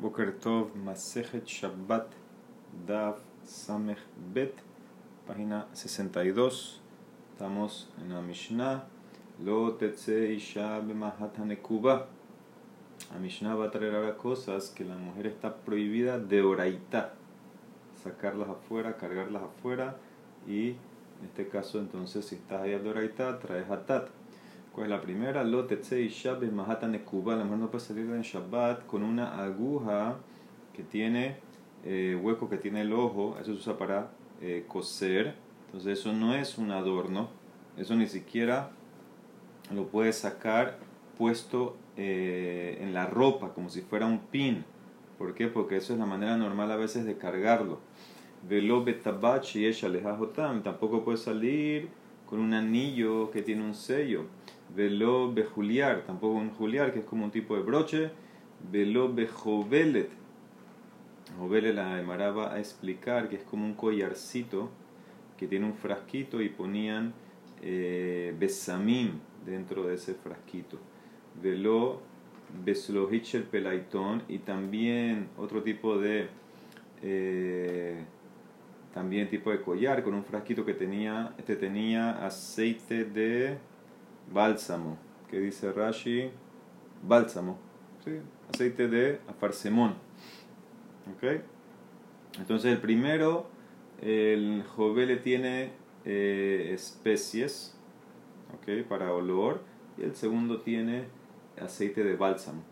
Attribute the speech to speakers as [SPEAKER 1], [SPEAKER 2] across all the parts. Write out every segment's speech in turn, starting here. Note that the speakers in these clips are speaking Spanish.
[SPEAKER 1] Boker Tov Masejet Shabbat Dav Samech Bet, página 62. Estamos en la Mishnah. Lo Tetze Isha Bemahat Hanekuba. La Mishnah va a traer ahora cosas que la mujer está prohibida de oraita. Sacarlas afuera, cargarlas afuera y en este caso entonces si estás allá de oraita traes hatat. ¿Cuál es la primera? Lo Tetze Isha Bemahat Hanekuba. La mujer no puede salir en Shabbat con una aguja que tiene eh, hueco que tiene el ojo, eso se usa para eh, coser, entonces eso no es un adorno, eso ni siquiera lo puedes sacar puesto eh, en la ropa, como si fuera un pin. ¿Por qué? Porque eso es la manera normal a veces de cargarlo. Velo betabach y ella tampoco puede salir con un anillo que tiene un sello. Velo bejuliar, tampoco un juliar, que es como un tipo de broche. Velo bejovelet, Jovele la Emara a explicar que es como un collarcito que tiene un frasquito y ponían eh, besamim dentro de ese frasquito. Velo beslohich el pelaitón y también otro tipo de eh, también tipo de collar con un frasquito que tenía este tenía aceite de bálsamo que dice Rashi bálsamo ¿sí? aceite de afarsemón ¿Ok? Entonces el primero, el jovele tiene eh, especies ¿ok? para olor y el segundo tiene aceite de bálsamo.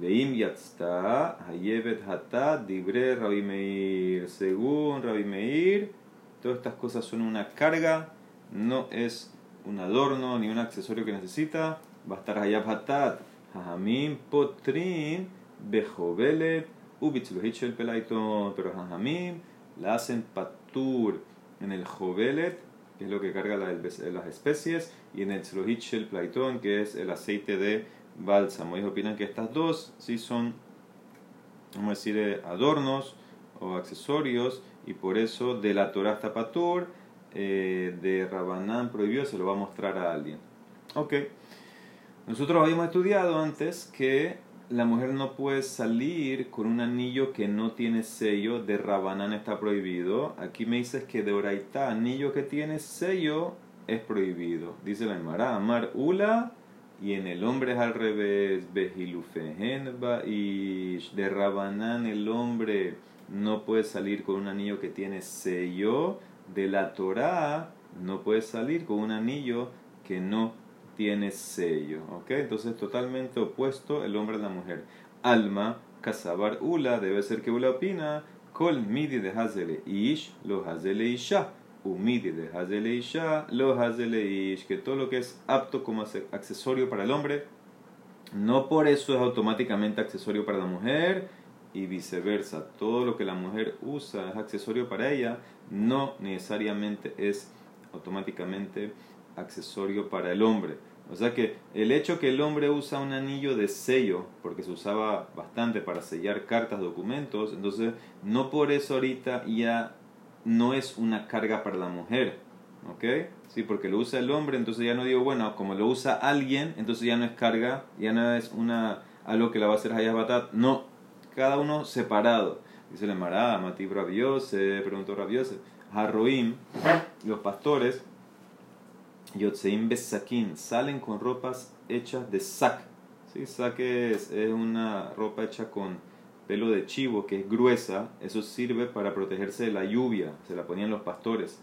[SPEAKER 1] Veim yatzta, hayevet hatat, dibre Rabi Meir. Según Rabi Meir, todas estas cosas son una carga, no es un adorno ni un accesorio que necesita. Va a estar hayab hatat, hajamim potrin, bejovelet Ubitzluhich el pelaitón, pero Jajamim la hacen patur en el jovelet, que es lo que carga las especies, y en el tzluhich el plaitón, que es el aceite de bálsamo. Ellos opinan que estas dos sí son, vamos a decir, eh, adornos o accesorios, y por eso de la Torah patur, eh, de Rabanán prohibió, se lo va a mostrar a alguien. Ok. Nosotros habíamos estudiado antes que la mujer no puede salir con un anillo que no tiene sello, de Rabanán está prohibido. Aquí me dices que de Oraitá, anillo que tiene sello, es prohibido. Dice la Emara, Amar Ula, y en el hombre es al revés, Behilufehenba, y de Rabanán el hombre no puede salir con un anillo que tiene sello. De la Torá no puede salir con un anillo que no tiene sello. ¿ok? Entonces totalmente opuesto el hombre a la mujer. Alma, casabar ula, debe ser que ula opina, kol midi de hazele ish, lo hazele isha. Umidi de hazele isha, lo hazele ish. Que todo lo que es apto como accesorio para el hombre, no por eso es automáticamente accesorio para la mujer y viceversa. Todo lo que la mujer usa es accesorio para ella, no necesariamente es automáticamente accesorio para el hombre. O sea que el hecho que el hombre usa un anillo de sello, porque se usaba bastante para sellar cartas, documentos, entonces no por eso ahorita ya no es una carga para la mujer. ¿Ok? Sí, porque lo usa el hombre, entonces ya no digo, bueno, como lo usa alguien, entonces ya no es carga, ya no es una, algo que la va a hacer Hayas Batat. No, cada uno separado. Dice el Mará, Matib Rabiose, preguntó Rabiose, Harroim, los pastores, Yotzeim Besakin, salen con ropas hechas de sac. ¿Sí? Sac es, una ropa hecha con pelo de chivo que es gruesa, eso sirve para protegerse de la lluvia, se la ponían los pastores.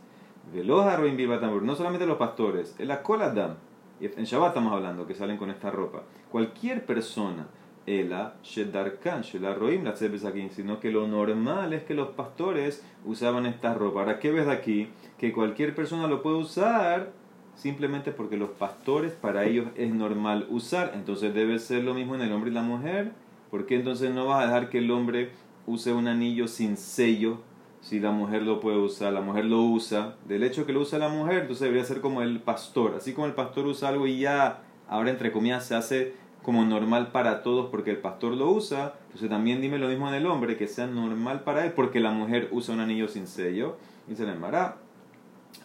[SPEAKER 1] no solamente los pastores, en la cola en Shabbat estamos hablando que salen con esta ropa. Cualquier persona, ela, shedarkan, shelaroim, la sino que lo normal es que los pastores usaban esta ropa. Ahora, ¿qué ves de aquí? Que cualquier persona lo puede usar simplemente porque los pastores para ellos es normal usar, entonces debe ser lo mismo en el hombre y la mujer, porque entonces no vas a dejar que el hombre use un anillo sin sello si la mujer lo puede usar, la mujer lo usa, del hecho que lo usa la mujer, entonces debería ser como el pastor, así como el pastor usa algo y ya ahora entre comillas se hace como normal para todos porque el pastor lo usa, entonces también dime lo mismo en el hombre, que sea normal para él porque la mujer usa un anillo sin sello, y se le amará,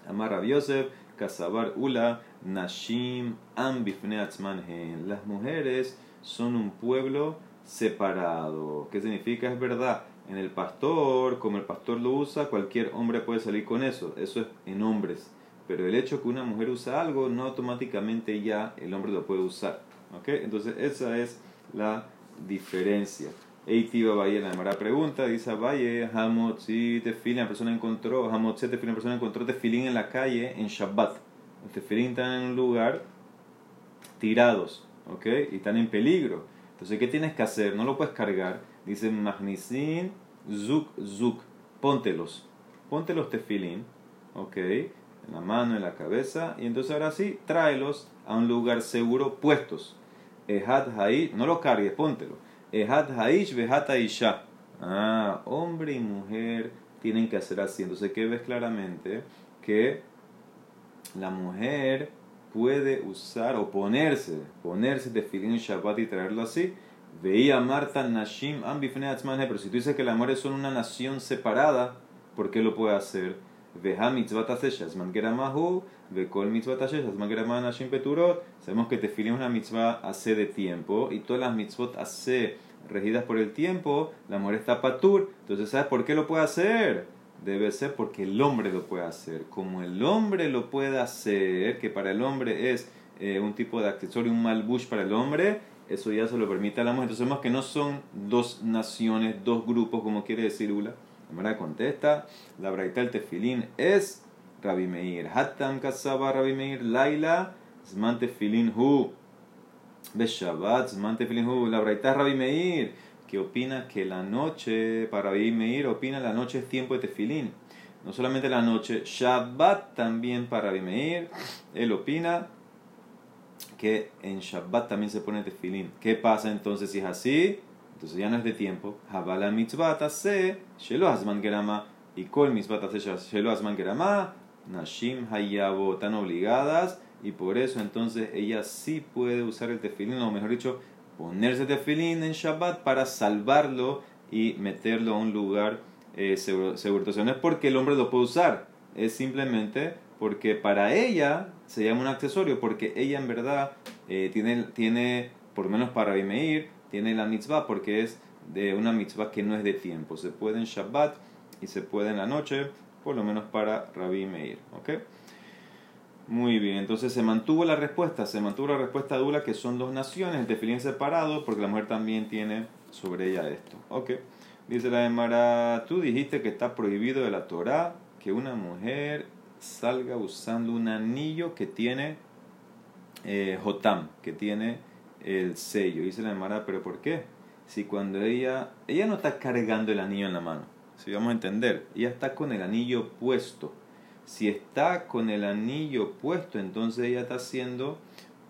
[SPEAKER 1] amarra Yosef, Kasabar Ula, Nashim Ambifne Las mujeres son un pueblo separado. ¿Qué significa? Es verdad. En el pastor, como el pastor lo usa, cualquier hombre puede salir con eso. Eso es en hombres. Pero el hecho que una mujer usa algo, no automáticamente ya el hombre lo puede usar. ¿Ok? Entonces esa es la diferencia. Eitiba Valle, la Mara pregunta, dice Valle, si tefilin, la persona encontró, Hamotzi tefilin, la persona encontró tefilin en la calle en Shabbat. Los tefilin están en un lugar tirados, ¿ok? Y están en peligro. Entonces, ¿qué tienes que hacer? No lo puedes cargar. Dice Magnisin, Zuk, Zuk, póntelos. Ponte los tefilin, ¿ok? En la mano, en la cabeza. Y entonces ahora sí, tráelos a un lugar seguro puestos. No lo cargues, póntelo. Ehad Haish Behata Isha. Ah, hombre y mujer tienen que hacer así. Entonces, ¿qué ves claramente? Que la mujer puede usar o ponerse, ponerse de filín Shabbat y traerlo así. Veía Marta Nashim pero si tú dices que las mujeres son una nación separada, ¿por qué lo puede hacer? Sabemos que tefilín es una mitzvah hace de tiempo y todas las mitzvot hace regidas por el tiempo, la mujer está patur. Entonces, ¿sabes por qué lo puede hacer? debe ser porque el hombre lo puede hacer. Como el hombre lo puede hacer, que para el hombre es eh, un tipo de accesorio, un malbush para el hombre, eso ya se lo permite a la mujer. Entonces vemos que no son dos naciones, dos grupos, como quiere decir Ula. La manera contesta, la braita del tefilín es Rabbi Meir. Hatam kasaba Rabbi Meir, Laila, zman tefilin hu. Beshabat, zman tefilin hu. La braita es Rabbi Meir que opina que la noche, para Meir, opina la noche es tiempo de tefilín. No solamente la noche, Shabbat también para Meir. Él opina que en Shabbat también se pone tefilín. ¿Qué pasa entonces si es así? Entonces ya no es de tiempo. Habala mitzvah se shelo hazman gerama. Y kol mitzvah se shelo hazman gerama. Nashim hayabo. Están obligadas. Y por eso entonces ella sí puede usar el tefilín, o mejor dicho, ponerse tefilín en Shabbat para salvarlo y meterlo a un lugar eh, seguro, seguro. no es porque el hombre lo puede usar, es simplemente porque para ella se llama un accesorio, porque ella en verdad eh, tiene, tiene, por lo menos para Bimeir, tiene la mitzvah porque es de una mitzvah que no es de tiempo. Se puede en Shabbat y se puede en la noche, por lo menos para Rabbi Meir. ¿okay? Muy bien, entonces se mantuvo la respuesta, se mantuvo la respuesta dura que son dos naciones, el tefilín separado, porque la mujer también tiene sobre ella esto. Ok, dice la Emara, tú dijiste que está prohibido de la Torah que una mujer salga usando un anillo que tiene eh, Jotam, que tiene el sello. Dice la Emara, pero ¿por qué? Si cuando ella, ella no está cargando el anillo en la mano, si vamos a entender, ella está con el anillo puesto si está con el anillo puesto, entonces ella está haciendo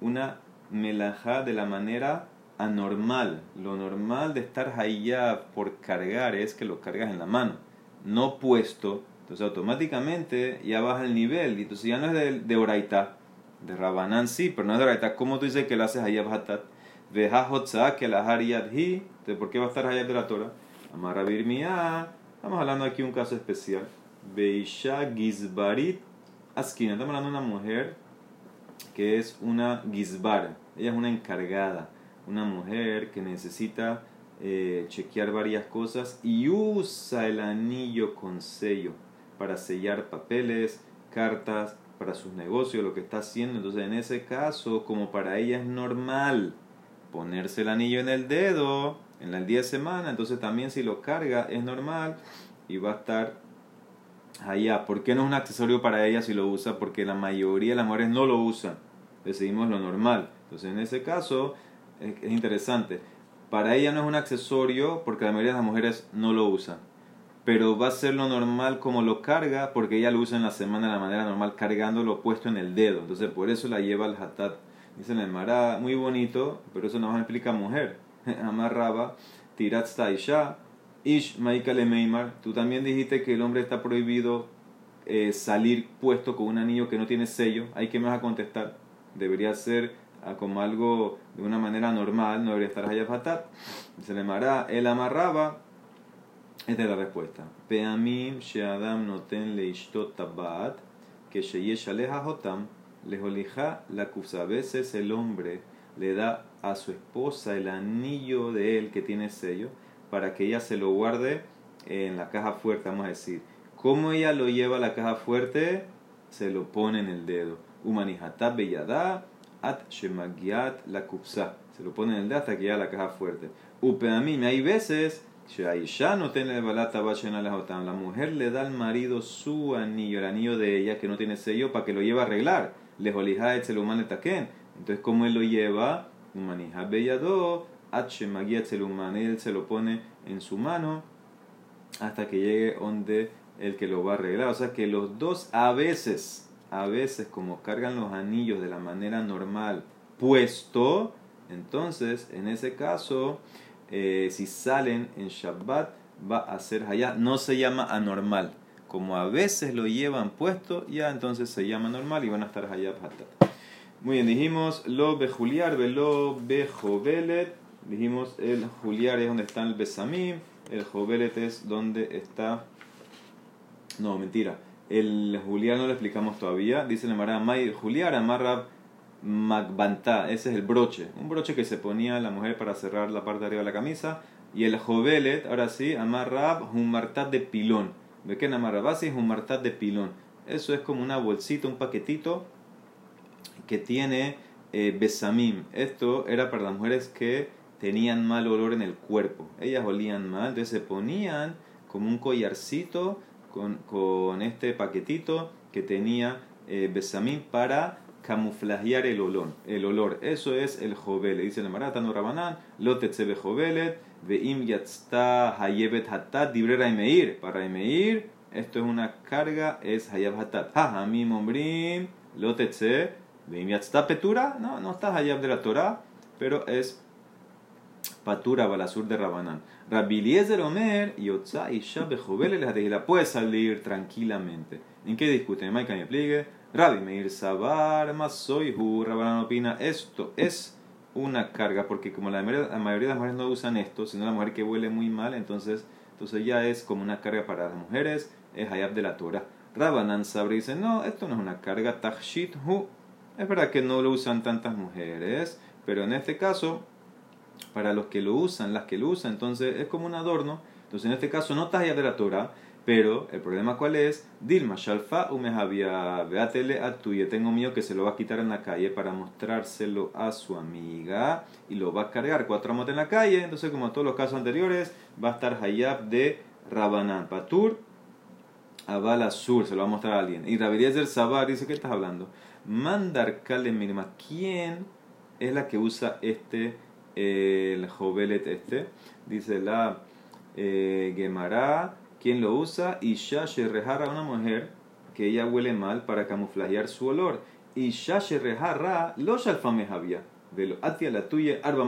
[SPEAKER 1] una melajá de la manera anormal. Lo normal de estar allá por cargar es que lo cargas en la mano, no puesto. Entonces automáticamente ya baja el nivel. Entonces ya no es de, de oraita, de Rabanán sí, pero no es de oraita. ¿Cómo tú dices que lo haces allá bajatat? Veja que la hi. ¿Por qué va a estar allá de la Torah? Amarra Estamos hablando aquí de un caso especial. Beisha Gizbarit Askina. Estamos hablando de una mujer que es una Gizbar. Ella es una encargada. Una mujer que necesita eh, chequear varias cosas y usa el anillo con sello para sellar papeles, cartas, para sus negocios, lo que está haciendo. Entonces, en ese caso, como para ella es normal ponerse el anillo en el dedo en el día de semana, entonces también si lo carga es normal y va a estar allá. ¿Por qué no es un accesorio para ella si lo usa? Porque la mayoría de las mujeres no lo usan. Decidimos lo normal. Entonces, en ese caso, es, interesante. Para ella no es un accesorio porque la mayoría de las mujeres no lo usan. Pero va a ser lo normal como lo carga porque ella lo usa en la semana de la manera normal, cargándolo puesto en el dedo. Entonces, por eso la lleva al hatat. Dice el Mará, muy bonito, pero eso no más explica mujer. Amarraba, tirat ya Ish Maikale Meimar, tú también dijiste que el hombre está prohibido eh, salir puesto con un anillo que no tiene sello. ¿Hay que vas a contestar? Debería ser ah, como algo de una manera normal, no debería estar fatal. Se le mará, él amarraba. Esta es la respuesta. Peamim sheadam noten leishtot tabat, que aleja hotam, lejolija la A veces el hombre le da a su esposa el anillo de él que tiene sello para que ella se lo guarde en la caja fuerte, vamos a decir. ¿Cómo ella lo lleva a la caja fuerte? Se lo pone en el dedo. Humanihatab beyada at shemagiat la kupsa. Se lo pone en el dedo hasta que llega a la caja fuerte. Upeamim, hay veces la mujer le da al marido su anillo, el anillo de ella que no tiene sello para que lo lleve a arreglar. Entonces, como él lo lleva? Él se lo pone en su mano hasta que llegue donde el que lo va a arreglar. O sea que los dos a veces, a veces como cargan los anillos de la manera normal puesto, entonces en ese caso eh, si salen en Shabbat, va a ser allá. No se llama anormal. Como a veces lo llevan puesto, ya entonces se llama normal y van a estar allá Muy bien, dijimos lo bejuliar, velo bejovelet. Dijimos el juliar es donde está el besamim, el jovelet es donde está. No, mentira. El juliar no lo explicamos todavía. Dice el Mará May, juliar amarra Magbantá, ese es el broche, un broche que se ponía la mujer para cerrar la parte de arriba de la camisa. Y el jovelet, ahora sí, amarrab, un martat de pilón. ¿Ve qué amarrabasi es un martat de pilón? Eso es como una bolsita, un paquetito que tiene eh, besamim. Esto era para las mujeres que tenían mal olor en el cuerpo. Ellas olían mal, entonces se ponían como un collarcito con, con este paquetito que tenía eh, besamim para camuflajear el olor. El olor. Eso es el jovel. Dice el Maratano Rabanán, lo tetzebe jovelet, veim yatzta hayebet hatat, dibre raimeir. Para raimeir, esto es una carga, es hayab hatat. Ha, mi mombrim, lo tetze, veim yatzta petura, no, no está hayab de la Torah, pero es patura balasur de Rabanán. Rabbi Omer, yotza isha la puede salir tranquilamente. ¿En qué discuten? Maica me explique. Rabbi Meir Sabar Masoihu, Rabanán opina, esto es una carga, porque como la mayoría, de las mujeres no usan esto, sino la mujer que huele muy mal, entonces, entonces ya es como una carga para las mujeres, es hayab de la Torah. Rabanan Sabri dice, no, esto no es una carga, Tachshit Hu. Es verdad que no lo usan tantas mujeres, pero en este caso, para los que lo usan, las que lo usan, entonces es como un adorno. Entonces en este caso no está hayab de la Torah, pero el problema cuál es, Dilma Shalfa había veatele a tuya, tengo miedo que se lo va a quitar en la calle para mostrárselo a su amiga y lo va a cargar cuatro motos en la calle, entonces como en todos los casos anteriores va a estar Hayab de Rabanán, Patur, Sur, se lo va a mostrar a alguien. Y del Sabar dice, ¿qué estás hablando? Mandar Kale Mirma, ¿quién es la que usa este, eh, el jovelet este? Dice la eh, Gemara quien lo usa, y ya a una mujer que ella huele mal para camuflajear su olor. Y ya rejarra lo había. De lo atia la tuya, arba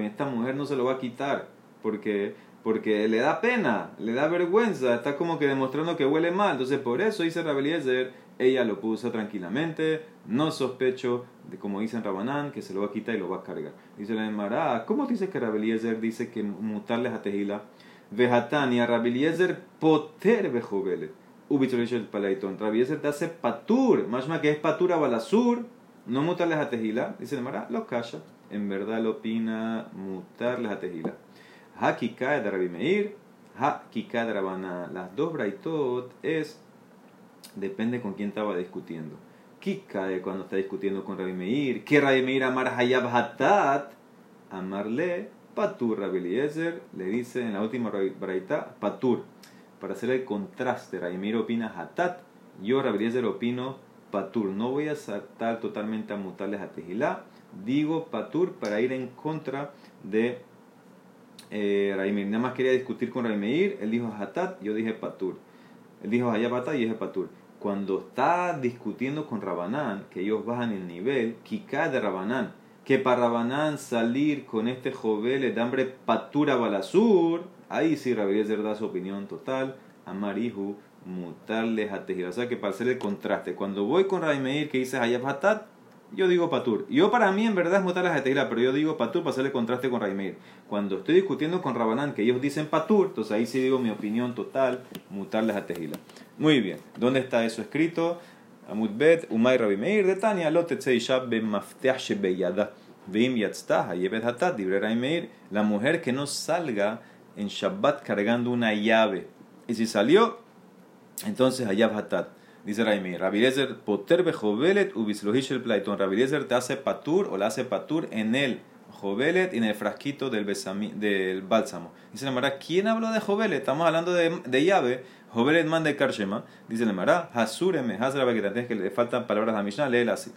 [SPEAKER 1] Esta mujer no se lo va a quitar porque, porque le da pena, le da vergüenza, está como que demostrando que huele mal. Entonces, por eso dice Rabeliezer, ella lo puso tranquilamente, no sospecho, de como dicen Rabanán, que se lo va a quitar y lo va a cargar. Dice la Emara, ¿cómo dice que Rabeliezer dice que mutarles a Tejila? Vehatania, Rabiliezer poter bejovelet. Ubitzolish el palaiton. Rabiliezer te hace patur. Más que es patura balasur. No mutarles a tejila. Dice el Mara, lo calla. En verdad lo opina mutarles a tejila. Hakikae de Rabbi Meir. Hakikae de Rabana. Las dos braitot es. Depende con quién estaba discutiendo. Kikae cuando está discutiendo con Rabbi Meir. Que Rabbi Meir amar hayab hatat. Amarle Patur, Rabeliezer le dice en la última braita, Patur. Para hacer el contraste, Raimir opina Hatat, yo Rabeliezer opino Patur. No voy a saltar totalmente a mutarles a Tejilá, digo Patur para ir en contra de eh, Raimir. Nada más quería discutir con Raimeir, él dijo Hatat, yo dije Patur. Él dijo Hayabatat y yo dije Patur. Cuando está discutiendo con Rabanán, que ellos bajan el nivel, Kika de Rabanán, que para Rabanán salir con este joven de hambre patura balasur, ahí sí Rabeliezer da su opinión total, a Marihu mutarles a O sea que para hacer el contraste, cuando voy con Meir que dice Hayab yo digo patur. Yo para mí en verdad es mutarles a Tejila, pero yo digo patur para hacer el contraste con Meir. Cuando estoy discutiendo con Rabanán que ellos dicen patur, entonces ahí sí digo mi opinión total, mutarles a Tejila. Muy bien, ¿dónde está eso escrito? Amud Bet, Umay Rabbi Meir de Tania, meir. La mujer que no salga en Shabbat cargando una llave. Y si salió, entonces hayab hatat. Dice Raimi, Rabilezer poter bejovelet ubislohish el plaitón. Rabilezer te hace patur o le hace patur en el jovelet y en el frasquito del, del bálsamo. Dice la Mara, ¿quién habló de jovelet? Estamos hablando de, de llave. Jovelet man de karshema. Dice la Mara, hasureme, hasra que que le faltan palabras a Mishnah, léela así.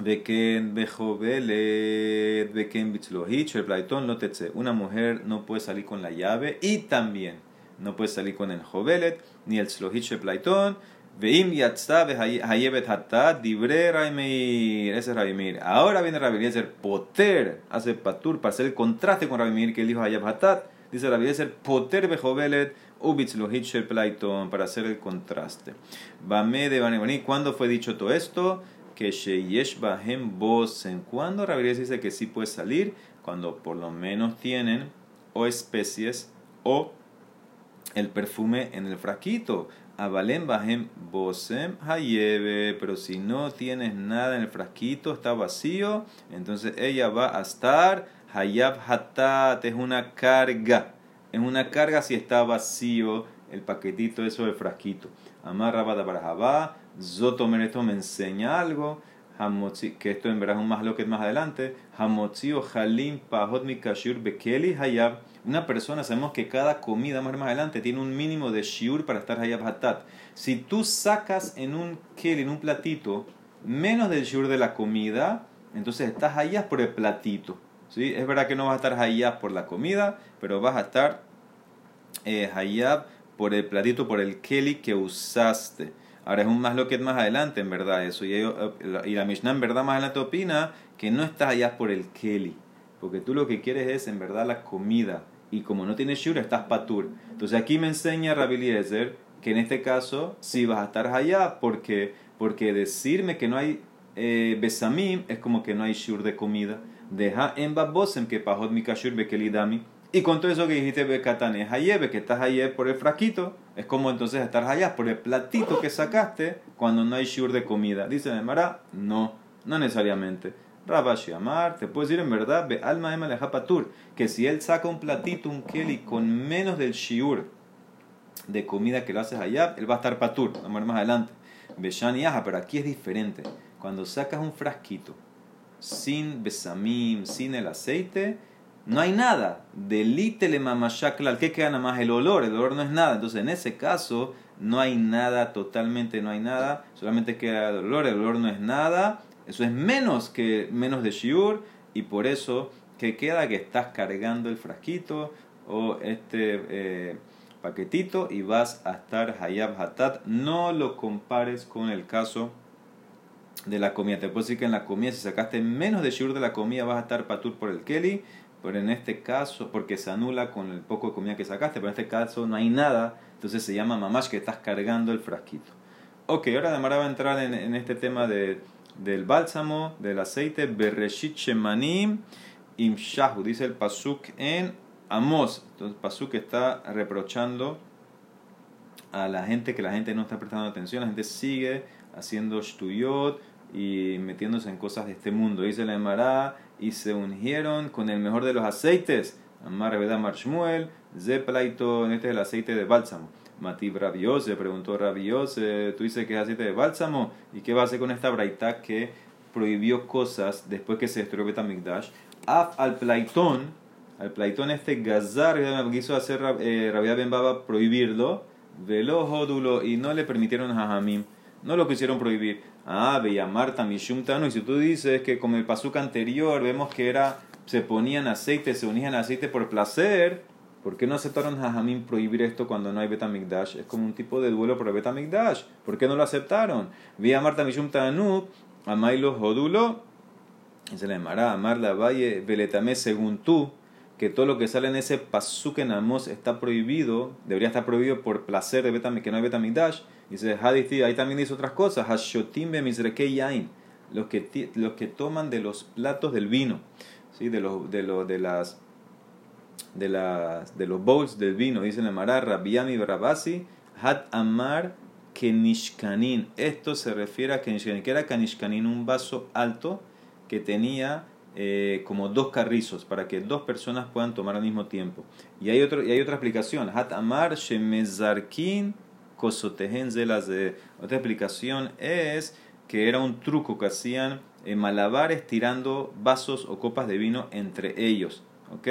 [SPEAKER 1] Beken bejovelet, beken bitzlohich, el plaitón no tetse. Una mujer no puede salir con la llave y también no puede salir con el jovelet ni el slohich el plaitón Veim yatzta hayebet hatta dibre Raimir. Ese es Raimir. Ahora viene Rabbi Poter, hace patur para hacer el contraste con Raimir que él dijo hayeb hatat. Dice Rabbi Poter bejovelet ubitz lohich el plaitón para hacer el contraste. Bame de Banebani. ¿Cuándo fue dicho todo esto? Que sheyesh bahem bosen. ¿Cuándo Rabbi dice que sí puede salir? Cuando por lo menos tienen o especies o el perfume en el frasquito. Avalem bajem bosem hayebe, pero si no tienes nada en el frasquito, está vacío, entonces ella va a estar hayab hatat, es una carga, es una carga si está vacío el paquetito eso del frasquito. Amarra para zotomer esto me enseña algo, que esto en verdad es un más lo que es más adelante, hamotzi o halim pahot mikashur bekeli hayab, una persona, sabemos que cada comida más adelante tiene un mínimo de shiur para estar hayab hatat. Si tú sacas en un kel, en un platito, menos del shiur de la comida, entonces estás hayab por el platito. ¿Sí? Es verdad que no vas a estar hayab por la comida, pero vas a estar eh, hayab por el platito, por el keli que usaste. Ahora es un más lo que es más adelante, en verdad, eso. Y, y la Mishnah en verdad más adelante opina que no estás hayab por el keli. Porque tú lo que quieres es en verdad la comida y como no tienes shura, estás patur. Entonces aquí me enseña Rabbi Eliezer que en este caso sí vas a estar allá porque, porque decirme que no hay eh, es como que no hay shur de comida. Deja en babosem que pajot mi kashur bekelidami. Y con todo eso que dijiste bekatane hayebe, que estás allá por el frasquito, es como entonces estar allá por el platito que sacaste cuando no hay shur de comida. Dice Mara, no, no necesariamente. Rabashi Amar, te puedes decir en verdad, ve alma ema patur, que si él saca un platito, un keli, con menos del shiur de comida que lo haces allá, él va a estar patur, vamos a ver más adelante. Beshani Aja, pero aquí es diferente. Cuando sacas un frasquito sin besamim, sin el aceite, no hay nada. Delítele mamashaklal. ¿Qué queda nada más? El olor. El olor no es nada. Entonces, en ese caso, no hay nada, totalmente no hay nada. Solamente queda el olor. El olor no es nada. Eso es menos que menos de shiur y por eso que queda que estás cargando el frasquito o este eh, paquetito y vas a estar hayab hatat. No lo compares con el caso de la comida. Te puedo decir que en la comida, si sacaste menos de shiur de la comida, vas a estar patur por el keli. Pero en este caso, porque se anula con el poco de comida que sacaste, pero en este caso no hay nada, entonces se llama mamash que estás cargando el frasquito. Ok, ahora Damara va a entrar en este tema de del bálsamo, del aceite, Bereshit Shemanim Im Shahu, dice el Pasuk en Amos. Entonces, Pasuk está reprochando a la gente que la gente no está prestando atención, la gente sigue haciendo shtuyot y metiéndose en cosas de este mundo. Dice la Emara, y se ungieron con el mejor de los aceites. Amar Rebeda Marshmuel, Zeplaito, este es el aceite de bálsamo. Matib Rabiose, preguntó Rabiose, tú dices que es aceite de bálsamo, ¿y qué va a hacer con esta braita que prohibió cosas después que se destruyó Betamigdash? Af al Plaitón, al Plaitón este Gazar, quiso hacer eh, Rabia Ben Baba prohibirlo, Jodulo y no le permitieron a Hamim, no lo quisieron prohibir. Ah, Marta Mishum Tano, y si tú dices que como el pasuca anterior vemos que era, se ponían aceite, se unían aceite por placer, ¿Por qué no aceptaron Jajamín prohibir esto cuando no hay Betamigdash? Es como un tipo de duelo por Betamigdash. ¿Por qué no lo aceptaron? Vi a Marta Mishum Tanub, a Mailo Jodulo, y se le llamará Amar la Valle Beletame según tú, que todo lo que sale en ese pasuk en Amos está prohibido, debería estar prohibido por placer de Betamigdash, que no hay Betamigdash. Dice Hadithi, ahí también dice otras cosas. Hashotim yain, los que, los que toman de los platos del vino, ¿sí? de, los, de, los, de las de, las, de los bowls del vino, dice la Mara, Rabiami Barabasi, Hat Amar Kenishkanin. Esto se refiere a Kenishkanin. que era Kenishkanin? Un vaso alto que tenía eh, como dos carrizos para que dos personas puedan tomar al mismo tiempo. Y hay, otro, y hay otra explicación. Hat amar shemezarkin de Otra explicación es que era un truco que hacían en malabares tirando vasos o copas de vino entre ellos. ¿Ok?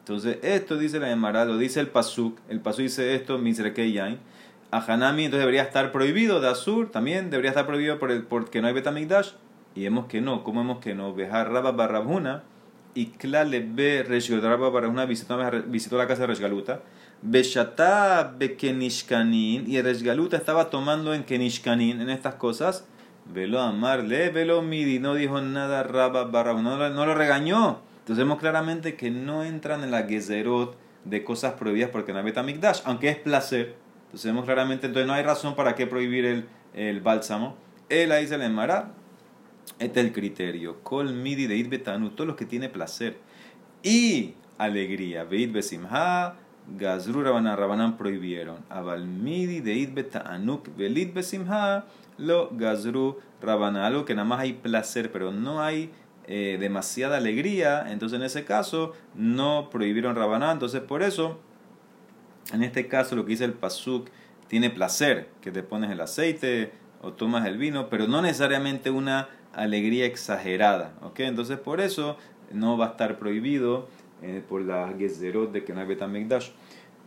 [SPEAKER 1] Entonces, esto dice la Emara, lo dice el Pasuk. El Pasuk dice esto, Mizreke Yain. A Hanami, entonces debería estar prohibido de Azur, también debería estar prohibido por el, porque no hay Betamigdash. Y vemos que no, ¿cómo vemos que no? Bejar Rabba Barrabuna y Klale Be Rabba Barrabuna visitó, visitó la casa de Resgaluta. Beshatá Bekenishkanin y Resgaluta estaba tomando en Kenishkanin, en estas cosas. Velo amarle, velo midi, no dijo nada Rabba Barrabuna, no, lo regañó. Entonces vemos claramente que no entran en la Gezerot de cosas prohibidas porque no hay Betamigdash, aunque es placer. Entonces vemos claramente, entonces no hay razón para qué prohibir el, el bálsamo. Él ahí se le emara este es el criterio. Kol midi de betanu, todos los que tiene placer y alegría. Veit besimha, gazru rabanan, rabanan prohibieron. Abal midi de betanuk, velit besimha, lo gazru rabanan. Algo que nada más hay placer, pero no hay eh, demasiada alegría. Entonces en ese caso no prohibieron rabanan. Entonces por eso, en este caso lo que dice el pasuk tiene placer, que te pones el aceite o tomas el vino, pero no necesariamente una alegría exagerada. ¿ok? Entonces por eso no va a estar prohibido eh, por la Gezerot de hay Betamigdash.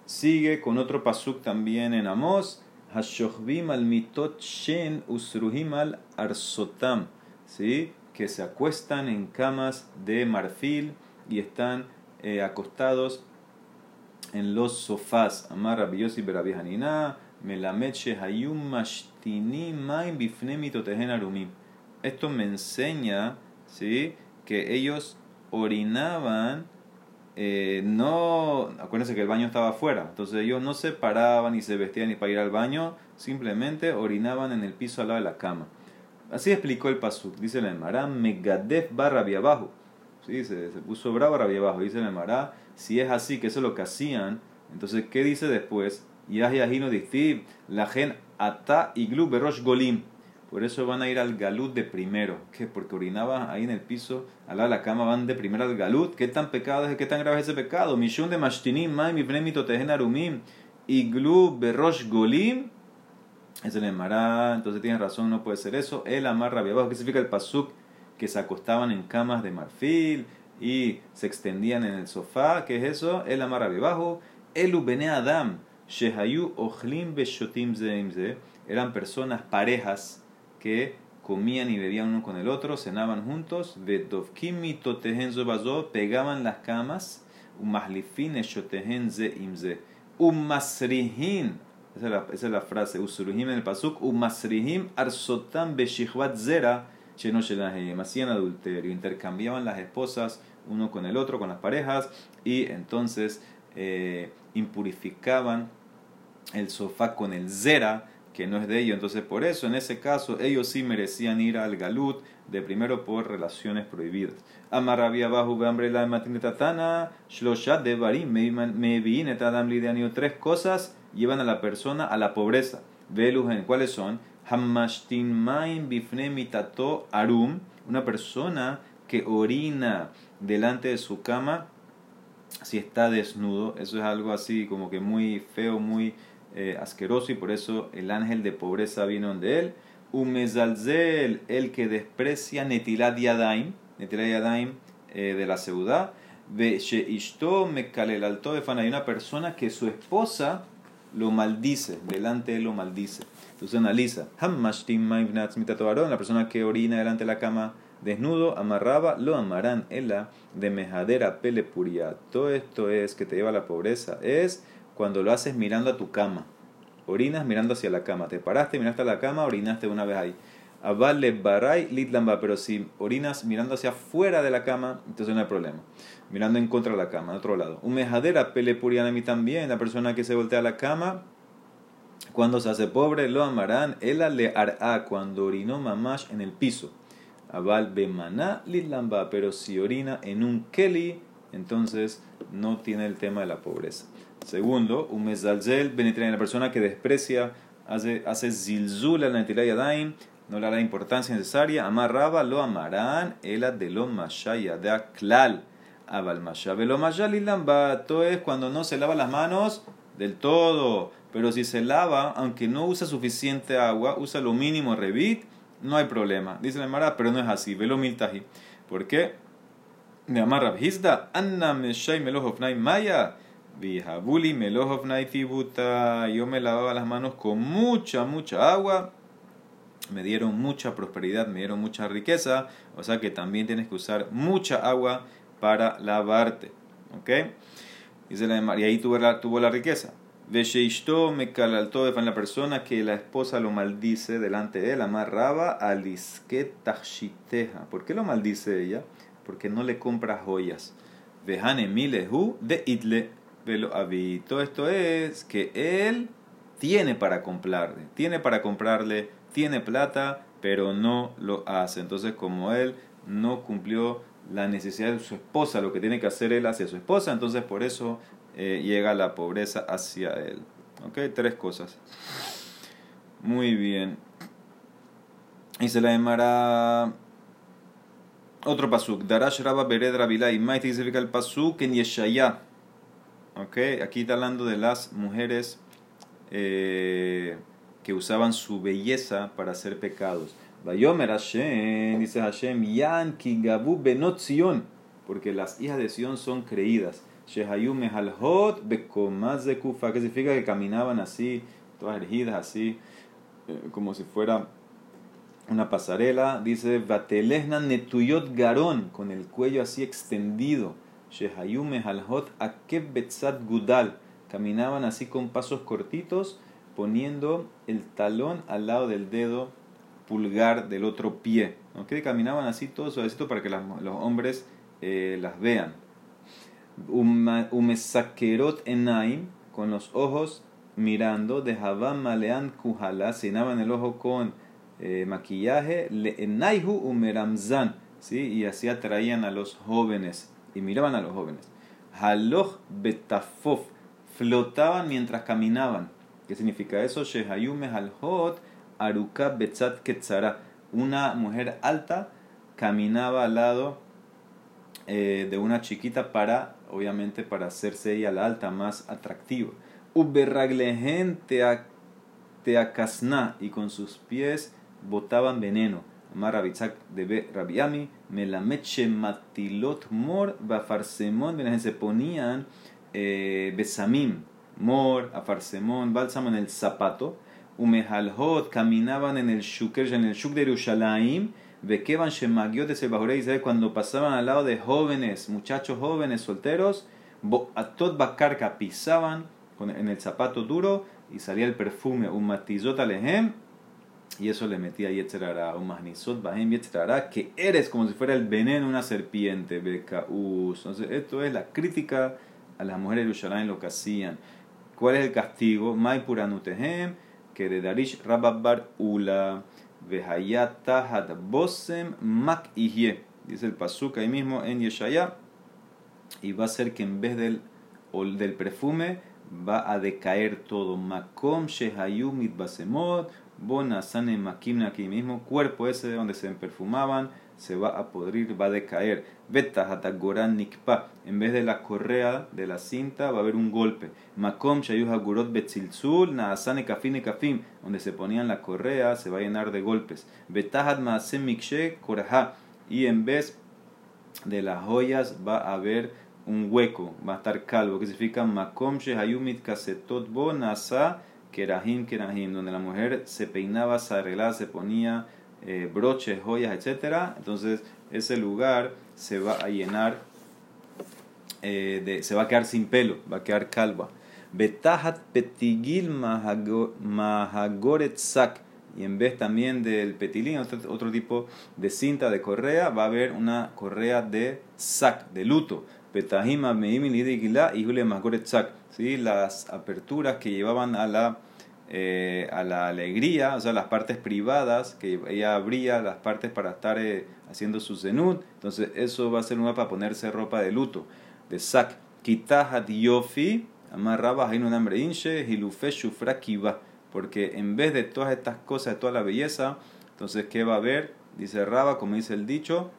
[SPEAKER 1] Sigue con otro pasuk también en Amos. Hashochvim al mitot shen usruhim al arsotam. ¿Sí? Que se acuestan en camas de marfil y están eh, acostados en los sofás. Amar Rabbi Yossi Berabihanina. Melamed shehayum mashtini maim bifne mitotehen arumim esto me enseña ¿sí? que ellos orinaban, eh, no, acuérdense que el baño estaba afuera, entonces ellos no se paraban ni se vestían ni para ir al baño, simplemente orinaban en el piso al lado de la cama. Así explicó el Pasuk, dice el Emara, Megadef barra abajo. ¿Sí? Se, se, puso bravo rabia abajo, dice el Emara, si es así, que eso es lo que hacían, entonces, ¿qué dice después? Yahyahino distiv, la gen ata iglu berosh golim. Por eso van a ir al galut de primero. ¿Qué? Porque orinaba ahí en el piso, al lado de la cama, van de primero al galut. ¿Qué tan pecado es? ¿Qué tan grave es ese pecado? Mishun de mashtinim, mai mi pnemito tehen arumim, iglu berosh golim. Es el emará, entonces tienes razón, no puede ser eso. El amar rabia abajo, ¿qué significa el pasuk? Que se acostaban en camas de marfil y se extendían en el sofá. ¿Qué es eso? El amar rabia abajo. El ubene adam, shehayu ochlim beshotim zeimze. Eran personas, parejas que comían y bebían uno con el otro, cenaban juntos, pegaban las camas, umahlifin eshotehenze imze, umasrihin, esa es la, esa es la frase, usurujim en el pasuk, umasrihim arsotam beshichvat zera, hacían adulterio, intercambiaban las esposas uno con el otro, con las parejas, y entonces eh, impurificaban el sofá con el zera, que no es de ellos. Entonces, por eso, en ese caso, ellos sí merecían ir al galut de primero por relaciones prohibidas. Amarrabia bajo gambre la shloshat de barim, me vi Tres cosas llevan a la persona a la pobreza. Velugen, ¿cuáles son? Hamashtin main bifne mitato arum, una persona que orina delante de su cama si está desnudo. Eso es algo así como que muy feo, muy eh, asqueroso y por eso el ángel de pobreza vino de él. Umezalzel, el que desprecia Netilat Yadaim, Netilat Yadaim eh, de la ciudad. Sheishto Mekalel alto de Hay una persona que su esposa lo maldice, delante de él lo maldice. Entonces analiza. La persona que orina delante de la cama desnudo, amarraba, lo amarán. Ella de mejadera pelepuria. Todo esto es que te lleva a la pobreza. Es cuando lo haces mirando a tu cama. Orinas mirando hacia la cama. Te paraste, miraste a la cama, orinaste una vez ahí. Avale baray litlamba, pero si orinas mirando hacia afuera de la cama, entonces no hay problema. Mirando en contra de la cama, en otro lado. Un mejadera pele a mí también, la persona que se voltea a la cama, cuando se hace pobre, lo amarán. Ella le hará cuando orinó mamash en el piso. Aval bemaná litlamba, pero si orina en un keli, entonces no tiene el tema de la pobreza. Segundo, un mezalzel benetrain, la persona que desprecia, hace, hace zilzul al yadaim, no le da importancia necesaria. Amarraba lo amarán, ela de lo mashaya de klal. Abal mashabe lo Esto es cuando no se lava las manos del todo. Pero si se lava, aunque no usa suficiente agua, usa lo mínimo revit, no hay problema. Dice la Mara, pero no es así. Velo miltaji. ¿Por qué? Me amarra Hizda, Anna Meshai Maya. Vihabuli Melohofnai Fibuta. Yo me lavaba las manos con mucha, mucha agua. Me dieron mucha prosperidad, me dieron mucha riqueza. O sea que también tienes que usar mucha agua para lavarte. ¿Ok? Dice la y ahí tuvo la, tuvo la riqueza. Vesheishto me calaltó de la persona que la esposa lo maldice delante de él, amarraba alisket tachiteja. ¿Por qué lo maldice ella? Porque no le compra joyas. Vejane milehu de itle velo Todo esto es que él tiene para comprarle, tiene para comprarle, tiene plata, pero no lo hace. Entonces, como él no cumplió la necesidad de su esposa, lo que tiene que hacer él hacia su esposa, entonces por eso eh, llega la pobreza hacia él. ¿Ok? Tres cosas. Muy bien. Y se la llamará otro pasuk. Darash Rabba Bered Rabilai. Maite significa el pasuk en Yeshaya. ¿Ok? Aquí está hablando de las mujeres eh, que usaban su belleza para hacer pecados. Vayomer Hashem, dice Hashem, Yan Kigabu Benot Sion, porque las hijas de Sion son creídas. Shehayu Mehalhot Bekomaz de Kufa, que significa que caminaban así, todas erigidas así, eh, como si fuera una pasarela. Dice Vatelehna Netuyot Garon, con el cuello así extendido. Shehayu Mehalhot Akeb Betzat Gudal, caminaban así con pasos cortitos, poniendo el talón al lado del dedo pulgar del otro pie. ¿okay? Caminaban así todos suavecito para que los hombres eh, las vean. Umesakerot enaim, con los ojos mirando, dejaban malean kuhala, cenaban el ojo con eh, maquillaje, le enaihu umeramzan, ¿sí? y así atraían a los jóvenes, y miraban a los jóvenes. Haloch betafof, flotaban mientras caminaban. ¿Qué significa eso? Shehayume halhot, Aruka Betzat Ketzara. Una mujer alta caminaba al lado eh, de una chiquita para, obviamente, para hacerse ella la alta más atractiva. Uberraglehen teakasna y con sus pies botaban veneno. Amar de Rabiami, Melameche Matilot Mor, Bafarsemon, se ponían eh, besamim, mor, afarsemón, bálsamo en el zapato Umehalhot caminaban en el Shuker, en el Shuk de Yerushalayim, Bekevan Shemagiot de Israel, cuando pasaban al lado de jóvenes, muchachos jóvenes, solteros, Atot Bakarka pisaban en el zapato duro y salía el perfume, un matizot alehem, y eso le metía Yetzerara, un magnizot bahem Yetzerara, que eres como si fuera el veneno de una serpiente, Bekaus. Entonces, esto es la crítica a las mujeres de Yerushalayim, lo que hacían. ¿Cuál es el castigo? Mai Puranutehem que de Darish Rababbar Ula, Vehayata Had Bosem Mak. Dice el Pasuk ahí mismo en Yeshaya. Y va a ser que en vez del, del perfume va a decaer todo. Makom Shehayu Mitbasemot, Bonasane Makimna aquí mismo. Cuerpo ese de donde se perfumaban se va a podrir, va a decaer. goran nikpa. En vez de la correa de la cinta va a haber un golpe. Makom shayuh betzilzul naasane kafine kafim. Donde se ponían la correa se va a llenar de golpes. Betahat maasem mikshe koraha. Y en vez de las joyas va a haber un hueco, va a estar calvo, que significa makom shehayumit kasetot bo nasa kerahim kerahim, donde la mujer se peinaba, se arreglaba, se ponía eh, broches, joyas, etc. Entonces ese lugar se va a llenar, eh, de, se va a quedar sin pelo, va a quedar calva. Betahat petigil mahagoretzak. Y en vez también del petilín, otro, tipo de cinta de correa, va a haber una correa de sac, de luto. Betahima meimil y Jule ¿sí? Las aperturas que llevaban a la eh, a la alegría, o sea, las partes privadas, que ella abría las partes para estar eh, haciendo su zenut. Entonces, eso va a ser una para ponerse ropa de luto, de sac. Kitahat yofi, amarraba un hambre inche, hilufe shufra kiva. Porque en vez de todas estas cosas, de toda la belleza, Entonces, ¿qué va a haber? Dice Raba, como dice el dicho,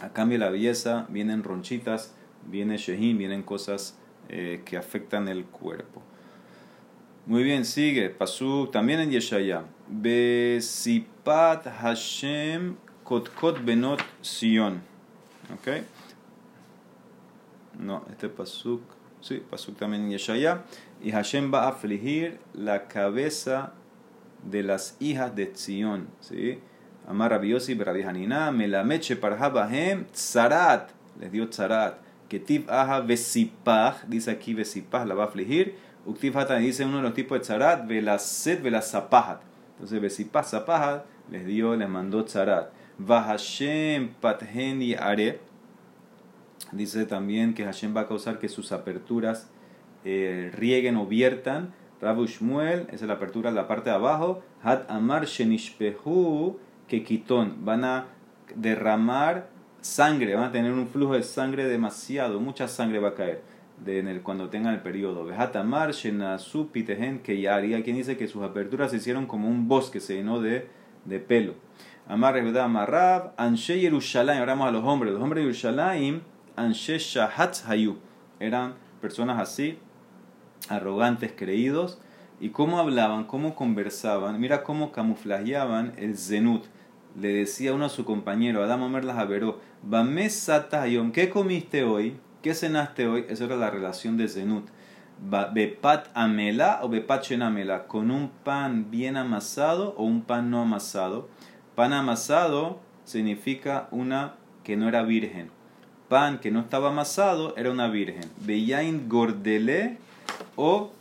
[SPEAKER 1] a cambio de la belleza vienen ronchitas, viene shehin, vienen cosas eh, que afectan el cuerpo. Muy bien, sigue. Pasú también en Yeshaya. Besipat Hashem Kotkot Benot Sion. ¿Ok? No, este pasuk. Sí, pasuk también en Yeshaya. Y Hashem va a afligir la cabeza de las hijas de Sion. ¿Sí? Amar Rabiosi, Rabbi Hanina, Melameche Parhabahem, Tzarat. Les dio Tzarat. Ketiv Aja Vesipah. Dice aquí Vesipah, la va a afligir. Uktiv Hatan dice uno de los tipos de Tzarat, Velaset, Velasapahat. Entonces Vesipah, Sapahat, les dio, les mandó Tzarat. Vahashem Pathen y Are. Dice también que Hashem va a causar que sus aperturas eh, rieguen o viertan. Rabu Shmuel, esa es la apertura de la parte de abajo. Hat Amar Shenishpehu Kekitón. Van a derramar sangre, van a tener un flujo de sangre demasiado, mucha sangre va a caer de, el, cuando tengan el periodo. Hat Amar Shenasu Pitehen Keyari. Hay quien dice que sus aperturas se hicieron como un bosque, se llenó de, de pelo. Amar Amarrab, Anshe Yerushalayim. Ahora vamos a los hombres. Los hombres de Yerushalayim Anshe Shahatz Hayu. Eran personas así, arrogantes, creídos. ¿Y cómo hablaban? ¿Cómo conversaban? Mira cómo camuflajeaban el zenut. Le decía uno a su compañero, Adam Omer las averó, Hayom, ¿qué comiste hoy? ¿Qué cenaste hoy? Esa era la relación de zenut. Bepat amela o bepat amela, con un pan bien amasado o un pan no amasado. Pan amasado significa una que no era virgen pan que no estaba amasado era una virgen. Beyain gordelé o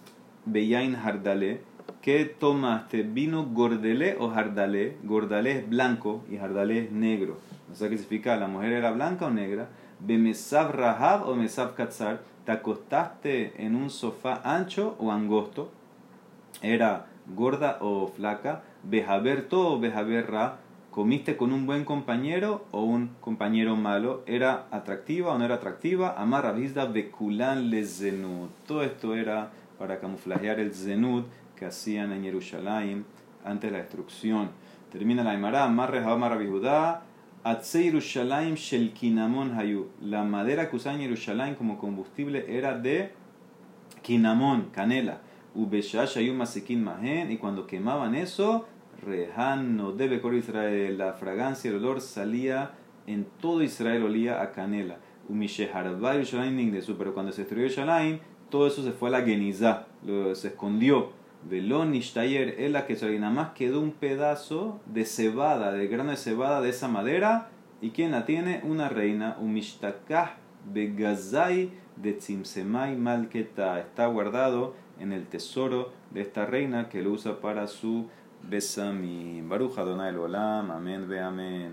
[SPEAKER 1] beyain jardalé. ¿Qué tomaste? ¿Vino gordelé o jardalé? Gordalé es blanco y jardalé es negro. O sea, que significa la mujer era blanca o negra. Bemesab rahab o mesab katzar. ¿Te acostaste en un sofá ancho o angosto? ¿Era gorda o flaca? Bejaber todo o bejaber ra comiste con un buen compañero o un compañero malo, era atractiva o no era atractiva, amarra visda bekulan le zenut. Todo esto era para camuflajear el zenut que hacían en Jerusalén antes de la destrucción. Termina la amarre amarra bihudá, atse Yerushalayim shel kinamon hayu. La madera que usaban en Jerusalén como combustible era de kinamon, canela. Y cuando quemaban eso, Rehan no debe Israel. La fragancia, el olor salía en todo Israel, olía a canela. Pero cuando se destruyó Shalaim, todo eso se fue a la Genizá, se escondió. Velón Ishtayer es la que nada más quedó un pedazo de cebada, de grano de cebada de esa madera. ¿Y quién la tiene? Una reina, un Begazai de Tzimsemai Malketa. Está guardado en el tesoro de esta reina que lo usa para su Besami. Baruch Adonai Olam. Amén ve amén.